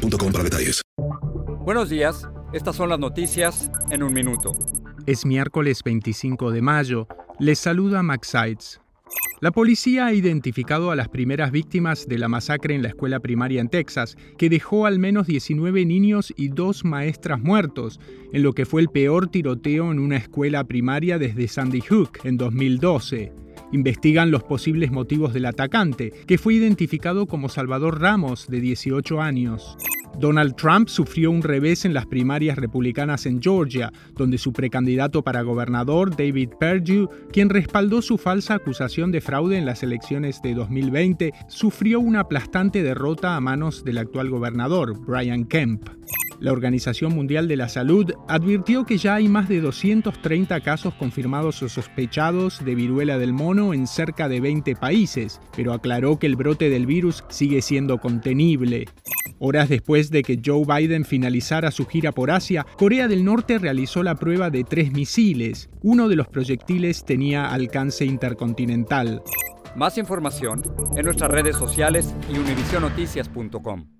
boostmobile para detalles. Buenos días, estas son las noticias en un minuto. Es miércoles 25 de mayo. Les saluda Max Sides. La policía ha identificado a las primeras víctimas de la masacre en la escuela primaria en Texas, que dejó al menos 19 niños y dos maestras muertos, en lo que fue el peor tiroteo en una escuela primaria desde Sandy Hook en 2012. Investigan los posibles motivos del atacante, que fue identificado como Salvador Ramos, de 18 años. Donald Trump sufrió un revés en las primarias republicanas en Georgia, donde su precandidato para gobernador, David Perdue, quien respaldó su falsa acusación de fraude en las elecciones de 2020, sufrió una aplastante derrota a manos del actual gobernador, Brian Kemp. La Organización Mundial de la Salud advirtió que ya hay más de 230 casos confirmados o sospechados de viruela del mono en cerca de 20 países, pero aclaró que el brote del virus sigue siendo contenible. Horas después de que Joe Biden finalizara su gira por Asia, Corea del Norte realizó la prueba de tres misiles. Uno de los proyectiles tenía alcance intercontinental. Más información en nuestras redes sociales y univisionoticias.com.